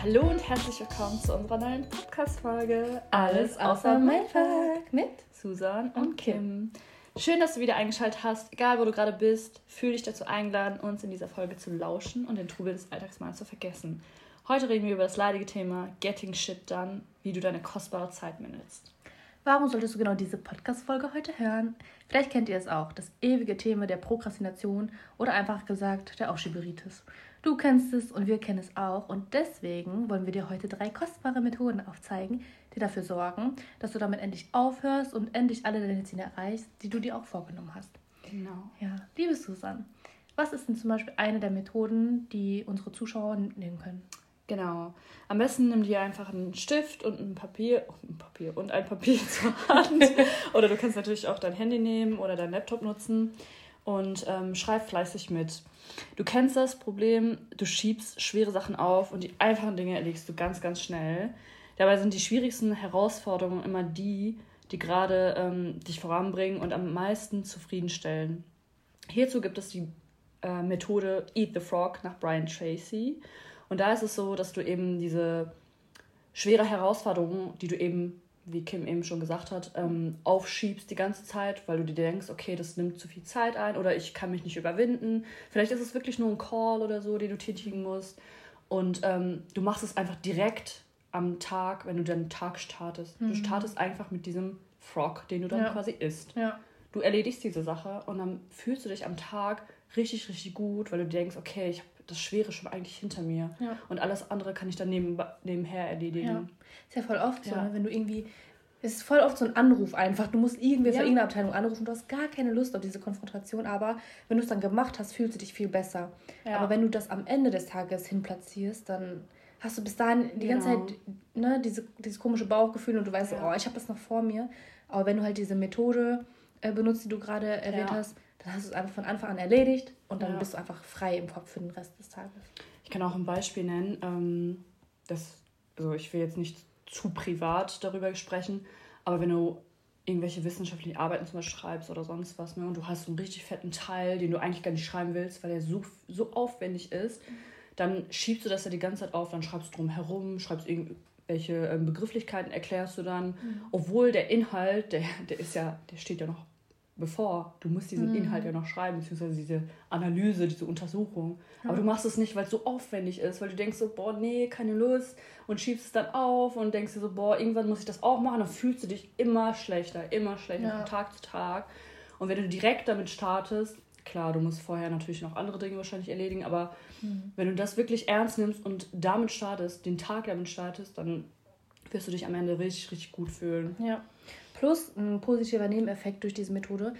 Hallo und herzlich willkommen zu unserer neuen Podcast-Folge Alles außer Mindfuck mit Susan und Kim. Schön, dass du wieder eingeschaltet hast. Egal, wo du gerade bist, fühle dich dazu eingeladen, uns in dieser Folge zu lauschen und den Trubel des Alltags mal zu vergessen. Heute reden wir über das leidige Thema Getting Shit Done, wie du deine kostbare Zeit managst. Warum solltest du genau diese Podcast-Folge heute hören? Vielleicht kennt ihr es auch, das ewige Thema der Prokrastination oder einfach gesagt der Aufschieberitis. Du kennst es und wir kennen es auch und deswegen wollen wir dir heute drei kostbare Methoden aufzeigen, die dafür sorgen, dass du damit endlich aufhörst und endlich alle deine Ziele erreichst, die du dir auch vorgenommen hast. Genau. Ja, liebe Susan, was ist denn zum Beispiel eine der Methoden, die unsere Zuschauer nehmen können? Genau. Am besten nimm dir einfach einen Stift und ein Papier, oh, ein Papier und ein Papier zur Hand. oder du kannst natürlich auch dein Handy nehmen oder dein Laptop nutzen und ähm, schreib fleißig mit. Du kennst das Problem, du schiebst schwere Sachen auf und die einfachen Dinge erledigst du ganz, ganz schnell. Dabei sind die schwierigsten Herausforderungen immer die, die gerade ähm, dich voranbringen und am meisten zufriedenstellen. Hierzu gibt es die äh, Methode Eat the Frog nach Brian Tracy. Und da ist es so, dass du eben diese schwere Herausforderungen, die du eben, wie Kim eben schon gesagt hat, ähm, aufschiebst die ganze Zeit, weil du dir denkst, okay, das nimmt zu viel Zeit ein oder ich kann mich nicht überwinden. Vielleicht ist es wirklich nur ein Call oder so, den du tätigen musst. Und ähm, du machst es einfach direkt am Tag, wenn du deinen Tag startest. Mhm. Du startest einfach mit diesem Frog, den du dann ja. quasi isst. Ja. Du erledigst diese Sache und dann fühlst du dich am Tag richtig, richtig gut, weil du denkst, okay, ich habe das Schwere schon eigentlich hinter mir. Ja. Und alles andere kann ich dann neben, nebenher erledigen. Ja. Ist ja voll oft so, ne? wenn du irgendwie. Es ist voll oft so ein Anruf einfach. Du musst irgendwie ja. für irgendeine Abteilung anrufen. Du hast gar keine Lust auf diese Konfrontation, aber wenn du es dann gemacht hast, fühlst du dich viel besser. Ja. Aber wenn du das am Ende des Tages hinplatzierst, dann hast du bis dahin die genau. ganze Zeit ne, diese, dieses komische Bauchgefühl und du weißt, ja. oh, ich habe das noch vor mir. Aber wenn du halt diese Methode äh, benutzt, die du gerade erwähnt hast, dann hast du es einfach von Anfang an erledigt und dann ja. bist du einfach frei im Kopf für den Rest des Tages. Ich kann auch ein Beispiel nennen. Ähm, das, also ich will jetzt nicht zu privat darüber sprechen, aber wenn du irgendwelche wissenschaftlichen Arbeiten zum Beispiel schreibst oder sonst was, ne, und du hast so einen richtig fetten Teil, den du eigentlich gar nicht schreiben willst, weil der so, so aufwendig ist, dann schiebst du das ja die ganze Zeit auf, dann schreibst du drum herum, schreibst irgendwelche ähm, Begrifflichkeiten, erklärst du dann, mhm. obwohl der Inhalt, der, der ist ja, der steht ja noch bevor. Du musst diesen mhm. Inhalt ja noch schreiben, beziehungsweise diese Analyse, diese Untersuchung. Ja. Aber du machst es nicht, weil es so aufwendig ist, weil du denkst so, boah, nee, keine Lust und schiebst es dann auf und denkst dir so, boah, irgendwann muss ich das auch machen. Dann fühlst du dich immer schlechter, immer schlechter ja. von Tag zu Tag. Und wenn du direkt damit startest, klar, du musst vorher natürlich noch andere Dinge wahrscheinlich erledigen, aber mhm. wenn du das wirklich ernst nimmst und damit startest, den Tag damit startest, dann wirst du dich am Ende richtig, richtig gut fühlen. Ja. Plus ein positiver Nebeneffekt durch diese Methode.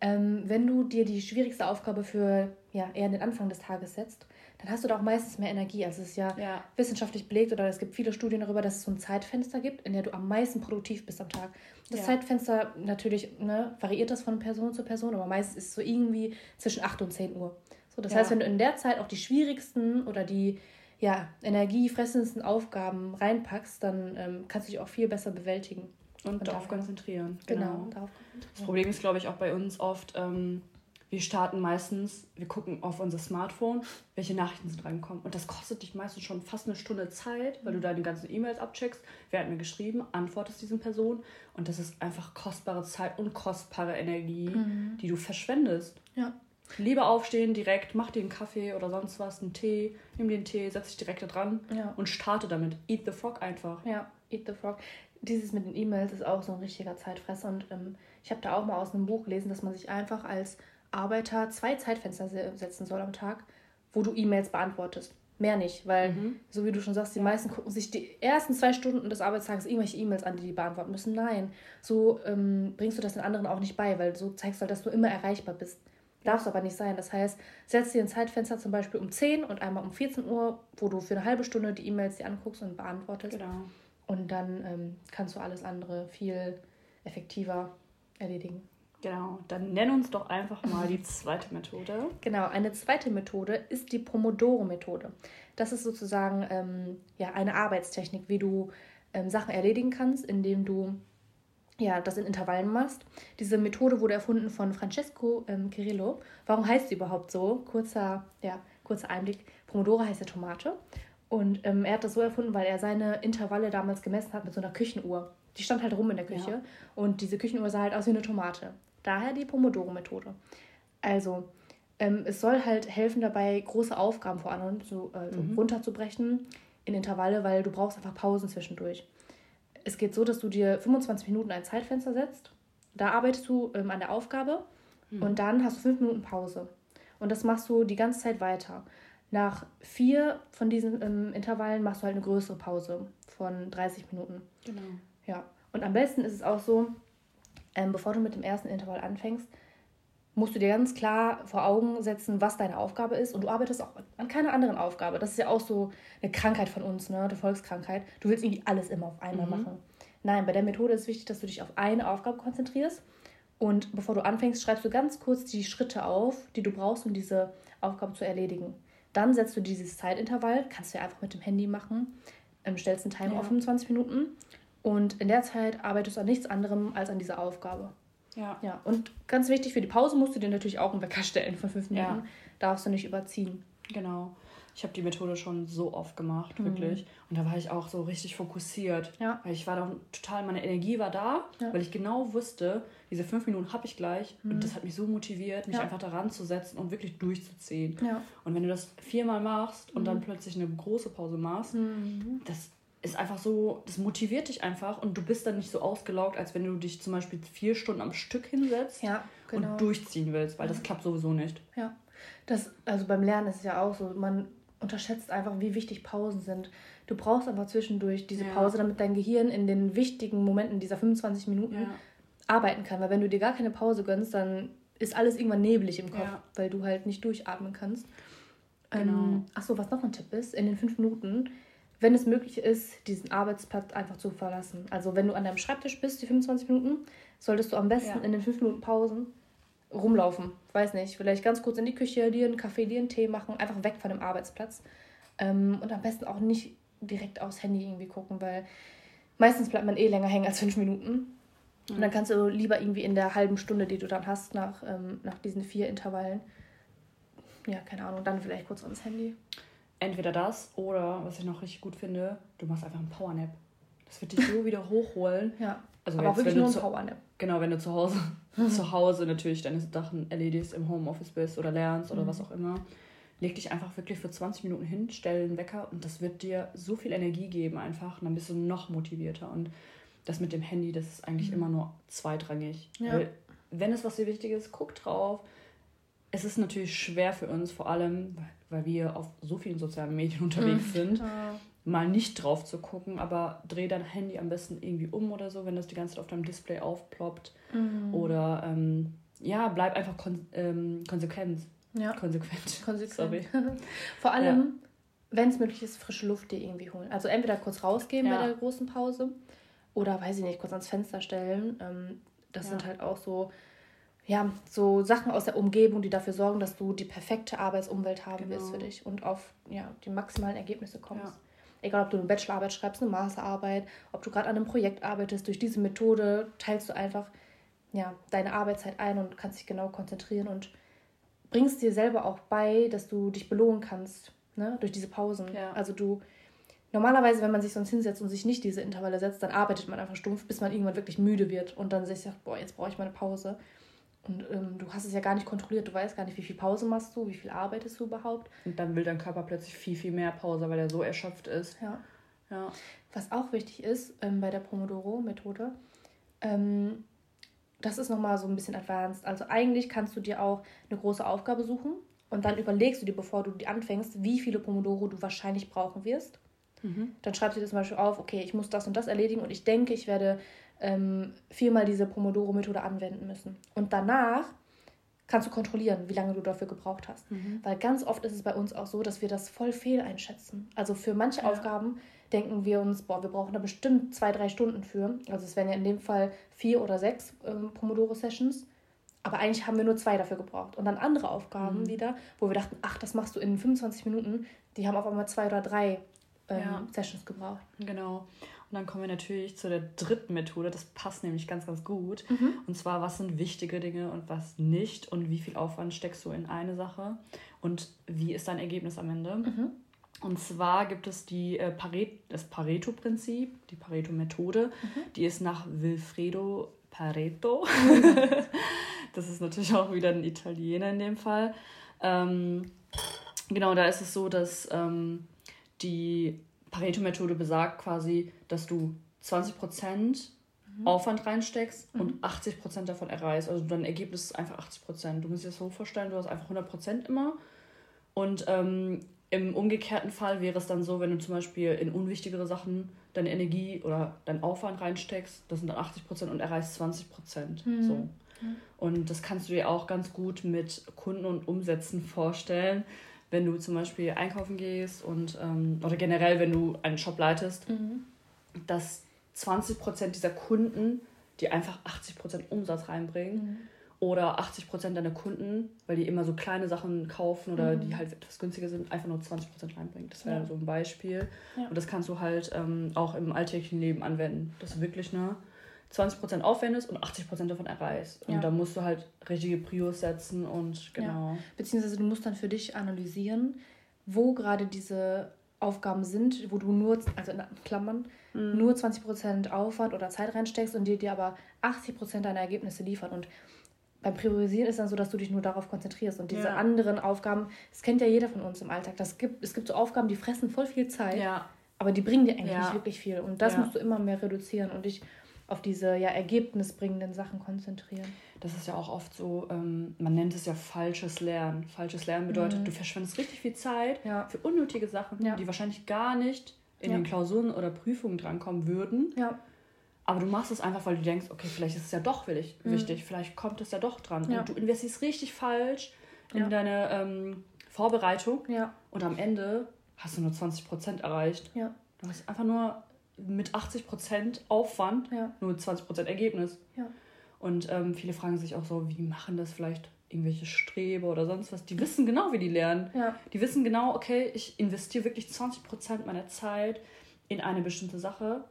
Ähm, wenn du dir die schwierigste Aufgabe für ja, eher den Anfang des Tages setzt, dann hast du da auch meistens mehr Energie. Also es ist ja, ja, wissenschaftlich belegt oder es gibt viele Studien darüber, dass es so ein Zeitfenster gibt, in der du am meisten produktiv bist am Tag. Das ja. Zeitfenster natürlich ne, variiert das von Person zu Person, aber meistens ist es so irgendwie zwischen 8 und 10 Uhr. So, das heißt, wenn du in der Zeit auch die schwierigsten oder die ja, energiefressendsten Aufgaben reinpackst, dann ähm, kannst du dich auch viel besser bewältigen. Und, darauf konzentrieren. Genau. genau. Darauf Das Problem ist, glaube ich, auch bei uns oft, ähm, wir starten meistens, wir gucken auf unser Smartphone, welche Nachrichten sind reingekommen. Und das kostet dich meistens schon fast eine Stunde Zeit, weil du deine ganzen E-Mails abcheckst. Wer hat mir geschrieben, antwortest diesen Person. Und das ist einfach kostbare Zeit und kostbare Energie, mhm. die du verschwendest. Ja. Lieber aufstehen, direkt, mach dir einen Kaffee oder sonst was, einen Tee, nimm dir einen Tee, setz dich direkt da dran ja. und starte damit. Eat the Frog einfach. Ja, eat the Frog dieses mit den E-Mails ist auch so ein richtiger Zeitfresser. Und ähm, ich habe da auch mal aus einem Buch gelesen, dass man sich einfach als Arbeiter zwei Zeitfenster setzen soll am Tag, wo du E-Mails beantwortest. Mehr nicht, weil, mhm. so wie du schon sagst, die ja. meisten gucken sich die ersten zwei Stunden des Arbeitstages irgendwelche E-Mails an, die die beantworten müssen. Nein, so ähm, bringst du das den anderen auch nicht bei, weil so zeigst du halt, dass du immer erreichbar bist. Darf es aber nicht sein. Das heißt, setz dir ein Zeitfenster zum Beispiel um 10 und einmal um 14 Uhr, wo du für eine halbe Stunde die E-Mails dir anguckst und beantwortest. Genau. Und dann ähm, kannst du alles andere viel effektiver erledigen. Genau, dann nenn uns doch einfach mal die zweite Methode. Genau, eine zweite Methode ist die Pomodoro-Methode. Das ist sozusagen ähm, ja, eine Arbeitstechnik, wie du ähm, Sachen erledigen kannst, indem du ja, das in Intervallen machst. Diese Methode wurde erfunden von Francesco ähm, Cirillo. Warum heißt sie überhaupt so? Kurzer, ja, kurzer Einblick. Pomodoro heißt ja Tomate. Und ähm, er hat das so erfunden, weil er seine Intervalle damals gemessen hat mit so einer Küchenuhr. Die stand halt rum in der Küche ja. und diese Küchenuhr sah halt aus wie eine Tomate. Daher die Pomodoro-Methode. Also, ähm, es soll halt helfen dabei, große Aufgaben vor allem zu, äh, mhm. runterzubrechen in Intervalle, weil du brauchst einfach Pausen zwischendurch. Es geht so, dass du dir 25 Minuten ein Zeitfenster setzt. Da arbeitest du ähm, an der Aufgabe mhm. und dann hast du fünf Minuten Pause. Und das machst du die ganze Zeit weiter. Nach vier von diesen ähm, Intervallen machst du halt eine größere Pause von 30 Minuten. Genau. Ja. Und am besten ist es auch so, ähm, bevor du mit dem ersten Intervall anfängst, musst du dir ganz klar vor Augen setzen, was deine Aufgabe ist. Und du arbeitest auch an keiner anderen Aufgabe. Das ist ja auch so eine Krankheit von uns, ne? eine Volkskrankheit. Du willst irgendwie alles immer auf einmal mhm. machen. Nein, bei der Methode ist wichtig, dass du dich auf eine Aufgabe konzentrierst. Und bevor du anfängst, schreibst du ganz kurz die Schritte auf, die du brauchst, um diese Aufgabe zu erledigen. Dann setzt du dieses Zeitintervall, kannst du ja einfach mit dem Handy machen, ähm, stellst einen Timer ja. auf 25 Minuten und in der Zeit arbeitest du an nichts anderem als an dieser Aufgabe. Ja. Ja. Und ganz wichtig, für die Pause musst du dir natürlich auch einen Wecker stellen von fünf Minuten. Ja. Darfst du nicht überziehen. Genau. Ich habe die Methode schon so oft gemacht, mhm. wirklich. Und da war ich auch so richtig fokussiert. Ja. Weil ich war dann total, meine Energie war da, ja. weil ich genau wusste, diese fünf Minuten habe ich gleich. Mhm. Und das hat mich so motiviert, mich ja. einfach daran zu setzen und wirklich durchzuziehen. Und wenn du das viermal machst und mhm. dann plötzlich eine große Pause machst, mhm. das ist einfach so, das motiviert dich einfach und du bist dann nicht so ausgelaugt, als wenn du dich zum Beispiel vier Stunden am Stück hinsetzt ja, genau. und durchziehen willst, weil das klappt sowieso nicht. Ja, das, also beim Lernen ist es ja auch so, man unterschätzt einfach, wie wichtig Pausen sind. Du brauchst aber zwischendurch diese ja. Pause, damit dein Gehirn in den wichtigen Momenten dieser 25 Minuten ja. arbeiten kann. Weil wenn du dir gar keine Pause gönnst, dann ist alles irgendwann neblig im Kopf, ja. weil du halt nicht durchatmen kannst. Genau. Ähm, Achso, was noch ein Tipp ist, in den fünf Minuten wenn es möglich ist, diesen Arbeitsplatz einfach zu verlassen. Also wenn du an deinem Schreibtisch bist, die 25 Minuten, solltest du am besten in den 5 Minuten Pausen rumlaufen. Weiß nicht, vielleicht ganz kurz in die Küche, dir einen Kaffee, dir einen Tee machen, einfach weg von dem Arbeitsplatz. Ähm, und am besten auch nicht direkt aufs Handy irgendwie gucken, weil meistens bleibt man eh länger hängen als 5 Minuten. Mhm. Und dann kannst du lieber irgendwie in der halben Stunde, die du dann hast, nach, ähm, nach diesen vier Intervallen, ja, keine Ahnung, dann vielleicht kurz ans Handy entweder das oder, was ich noch richtig gut finde, du machst einfach einen Powernap. Das wird dich so wieder hochholen. Ja. Also Aber jetzt, wirklich nur ein Powernap. Genau, wenn du zu Hause, zu Hause natürlich deine Sachen erledigst, im Homeoffice bist oder lernst oder mhm. was auch immer. Leg dich einfach wirklich für 20 Minuten hin, stell einen Wecker und das wird dir so viel Energie geben einfach und dann bist du noch motivierter. Und das mit dem Handy, das ist eigentlich mhm. immer nur zweitrangig. Ja. Weil, wenn es was dir wichtig ist, guck drauf. Es ist natürlich schwer für uns, vor allem, weil wir auf so vielen sozialen Medien unterwegs sind, ja. Mal nicht drauf zu gucken, aber dreh dein Handy am besten irgendwie um oder so, wenn das die ganze Zeit auf deinem Display aufploppt. Mhm. Oder ähm, ja, bleib einfach kon ähm, konsequent. Ja. Konsequent. Konsequent. Sorry. Vor allem, ja. wenn es möglich ist, frische Luft dir irgendwie holen. Also entweder kurz rausgehen ja. bei der großen Pause oder, weiß ich nicht, kurz ans Fenster stellen. Ähm, das sind halt auch so ja, so Sachen aus der Umgebung, die dafür sorgen, dass du die perfekte Arbeitsumwelt haben genau. wirst für dich und auf ja, die maximalen Ergebnisse kommst. Egal, ob du eine Bachelorarbeit schreibst, eine Masterarbeit, ob du gerade an einem Projekt arbeitest, durch diese Methode teilst du einfach ja, deine Arbeitszeit ein und kannst dich genau konzentrieren und bringst dir selber auch bei, dass du dich belohnen kannst ne, durch diese Pausen. Ja. Also du, normalerweise, wenn man sich sonst hinsetzt und sich nicht diese Intervalle setzt, dann arbeitet man einfach stumpf, bis man irgendwann wirklich müde wird und dann sich sagt, boah, jetzt brauche ich mal eine Pause. Und ähm, du hast es ja gar nicht kontrolliert, du weißt gar nicht, wie viel Pause machst du, wie viel arbeitest du überhaupt. Und dann will dein Körper plötzlich viel, viel mehr Pause, weil er so erschöpft ist. Ja. ja. Was auch wichtig ist ähm, bei der Pomodoro-Methode, ähm, das ist nochmal so ein bisschen advanced. Also eigentlich kannst du dir auch eine große Aufgabe suchen und dann überlegst du dir, bevor du die anfängst, wie viele Pomodoro du wahrscheinlich brauchen wirst. Mhm. Dann schreibst du dir zum Beispiel auf, okay, ich muss das und das erledigen und ich denke, ich werde ähm, viermal diese Pomodoro-Methode anwenden müssen. Und danach kannst du kontrollieren, wie lange du dafür gebraucht hast. Mhm. Weil ganz oft ist es bei uns auch so, dass wir das voll fehl einschätzen. Also für manche ja. Aufgaben denken wir uns, boah, wir brauchen da bestimmt zwei, drei Stunden für. Also es wären ja in dem Fall vier oder sechs ähm, Pomodoro-Sessions. Aber eigentlich haben wir nur zwei dafür gebraucht. Und dann andere Aufgaben mhm. wieder, wo wir dachten, ach, das machst du in 25 Minuten, die haben auf einmal zwei oder drei ähm, ja. Sessions gebraucht. Genau. Und dann kommen wir natürlich zu der dritten Methode. Das passt nämlich ganz, ganz gut. Mhm. Und zwar, was sind wichtige Dinge und was nicht und wie viel Aufwand steckst du in eine Sache und wie ist dein Ergebnis am Ende. Mhm. Und zwar gibt es die, äh, Paret das Pareto-Prinzip, die Pareto-Methode. Die ist nach Wilfredo Pareto. das ist natürlich auch wieder ein Italiener in dem Fall. Ähm, genau, da ist es so, dass ähm, die Pareto-Methode besagt quasi, dass du 20% Aufwand reinsteckst und 80% davon erreichst. Also dein Ergebnis ist einfach 80%. Du musst dir das so vorstellen, du hast einfach 100% immer. Und ähm, im umgekehrten Fall wäre es dann so, wenn du zum Beispiel in unwichtigere Sachen deine Energie oder deinen Aufwand reinsteckst, das sind dann 80% und erreichst 20%. So. Und das kannst du dir auch ganz gut mit Kunden und Umsätzen vorstellen, wenn du zum Beispiel einkaufen gehst und ähm, oder generell, wenn du einen Shop leitest, dass 20% dieser Kunden, die einfach 80% Umsatz reinbringen, oder 80% deiner Kunden, weil die immer so kleine Sachen kaufen oder die halt etwas günstiger sind, einfach nur 20% reinbringen. Das wäre Ja. so ein Beispiel. Ja. Und das kannst du halt ähm, auch im alltäglichen Leben anwenden. Dass du wirklich ne, 20% aufwendest und 80% davon erreichst. Und Ja. da musst du halt richtige Prios setzen und genau. Beziehungsweise du musst dann für dich analysieren, wo gerade diese Aufgaben sind, wo du nur, also in Klammern, Mhm. nur 20% Aufwand oder Zeit reinsteckst und die dir aber 80% deiner Ergebnisse liefern. Und beim Priorisieren ist dann so, dass du dich nur darauf konzentrierst. Und diese Ja. anderen Aufgaben, das kennt ja jeder von uns im Alltag. Das gibt, es gibt so Aufgaben, die fressen voll viel Zeit, Ja, aber die bringen dir eigentlich Ja. nicht wirklich viel. Und das Ja. musst du immer mehr reduzieren und dich auf diese ja, ergebnisbringenden Sachen konzentrieren. das ist ja auch oft so, ähm, man nennt es ja falsches Lernen. Falsches Lernen bedeutet, du verschwendest richtig viel Zeit Mhm. Ja. für unnötige Sachen, Ja. die wahrscheinlich gar nicht in Ja. den Klausuren oder Prüfungen drankommen würden. Aber du machst es einfach, weil du denkst, okay, vielleicht ist es ja doch wichtig, vielleicht kommt es ja doch dran. Mhm. Und du investierst richtig falsch in deine ähm, Vorbereitung ja, und am Ende hast du nur 20% erreicht. ja, Du hast einfach nur mit 80% Aufwand ja, nur 20% Ergebnis. ja. Und ähm, viele fragen sich auch so, wie machen das vielleicht irgendwelche Streber oder sonst was? Die wissen genau, wie die lernen. Ja. Die wissen genau, okay, ich investiere wirklich 20% meiner Zeit in eine bestimmte Sache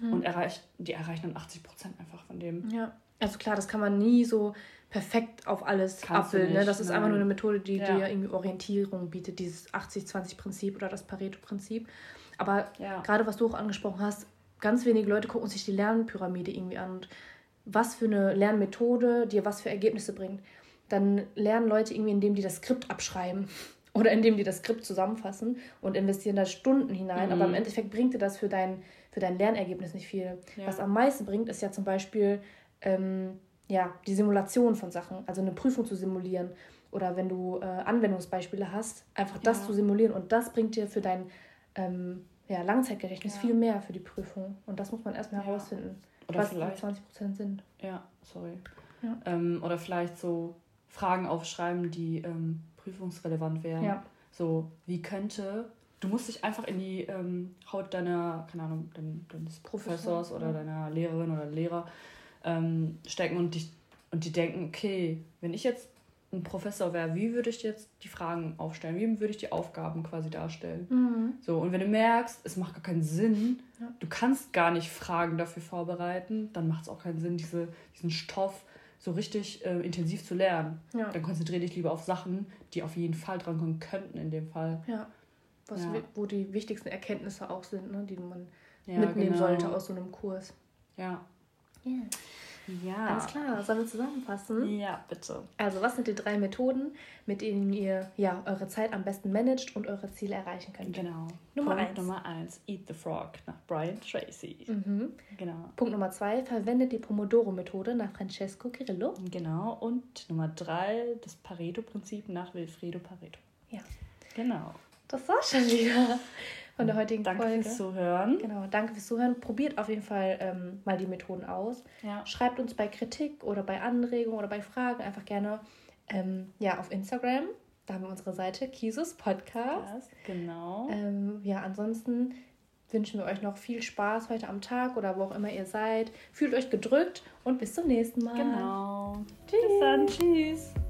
und erreicht, die erreichen dann 80% einfach von dem. Ja, also klar, das kann man nie so perfekt auf alles Kannst abbilden. Ne? Das ist nein. einfach nur eine Methode, die Ja. dir irgendwie Orientierung bietet, dieses 80-20-Prinzip oder das Pareto-Prinzip. Aber Ja. gerade was du auch angesprochen hast, ganz wenige Leute gucken sich die Lernpyramide irgendwie an und was für eine Lernmethode dir was für Ergebnisse bringt. Dann lernen Leute irgendwie, indem die das Skript abschreiben oder indem die das Skript zusammenfassen und investieren da Stunden hinein. Aber im Endeffekt bringt dir das für dein, für dein Lernergebnis nicht viel. Ja. Was am meisten bringt, ist ja zum Beispiel ähm, ja, die Simulation von Sachen, also eine Prüfung zu simulieren. Oder wenn du äh, Anwendungsbeispiele hast, einfach das Ja. zu simulieren. Und das bringt dir für dein ähm, ja, Langzeitgedächtnis Ja. viel mehr für die Prüfung. Und das muss man erstmal Ja. herausfinden, Oder was die vielleicht- 20% sind. Ja, sorry. Ja. Ähm, oder vielleicht so Fragen aufschreiben, die ähm, prüfungsrelevant wären. Ja. So, wie könnte. Du musst dich einfach in die ähm, Haut deiner, keine Ahnung, dein, deines Professors oder deiner Lehrerin oder Lehrer ähm, stecken und dich und die denken, okay, wenn ich jetzt ein Professor wäre, wie würde ich jetzt die Fragen aufstellen? Wie würde ich die Aufgaben quasi darstellen? Mhm. So, und wenn du merkst, es macht gar keinen Sinn, Ja. du kannst gar nicht Fragen dafür vorbereiten, dann macht es auch keinen Sinn, diese, diesen Stoff so richtig äh, intensiv zu lernen. Ja. Dann konzentriere dich lieber auf Sachen, die auf jeden Fall drankommen könnten in dem Fall. ja. Was, Ja. Wo die wichtigsten Erkenntnisse auch sind, ne, die man mitnehmen genau. sollte aus so einem Kurs. Ja. Ja. Alles klar, sollen wir zusammenfassen? Ja, bitte. Also, was sind die drei Methoden, mit denen ihr ja, eure Zeit am besten managt und eure Ziele erreichen könnt? Genau. Nummer Punkt eins. Nummer eins. Eat the Frog nach Brian Tracy. Mhm. Genau. Punkt Nummer zwei, verwendet die Pomodoro-Methode nach Francesco Cirillo. Genau. Und Nummer drei, das Pareto-Prinzip nach Wilfredo Pareto. Ja. Genau. Das war's schon wieder von der heutigen Danke Folge. fürs Zuhören. Genau, danke fürs Zuhören. Probiert auf jeden Fall ähm, mal die Methoden aus. Ja. Schreibt uns bei Kritik oder bei Anregungen oder bei Fragen einfach gerne ähm, ja, auf Instagram. Da haben wir unsere Seite Kisus Podcast. Das, genau. Ähm, ja, ansonsten wünschen wir euch noch viel Spaß heute am Tag oder wo auch immer ihr seid. Fühlt euch gedrückt und bis zum nächsten Mal. Genau. Tschüss. Bis dann. Tschüss.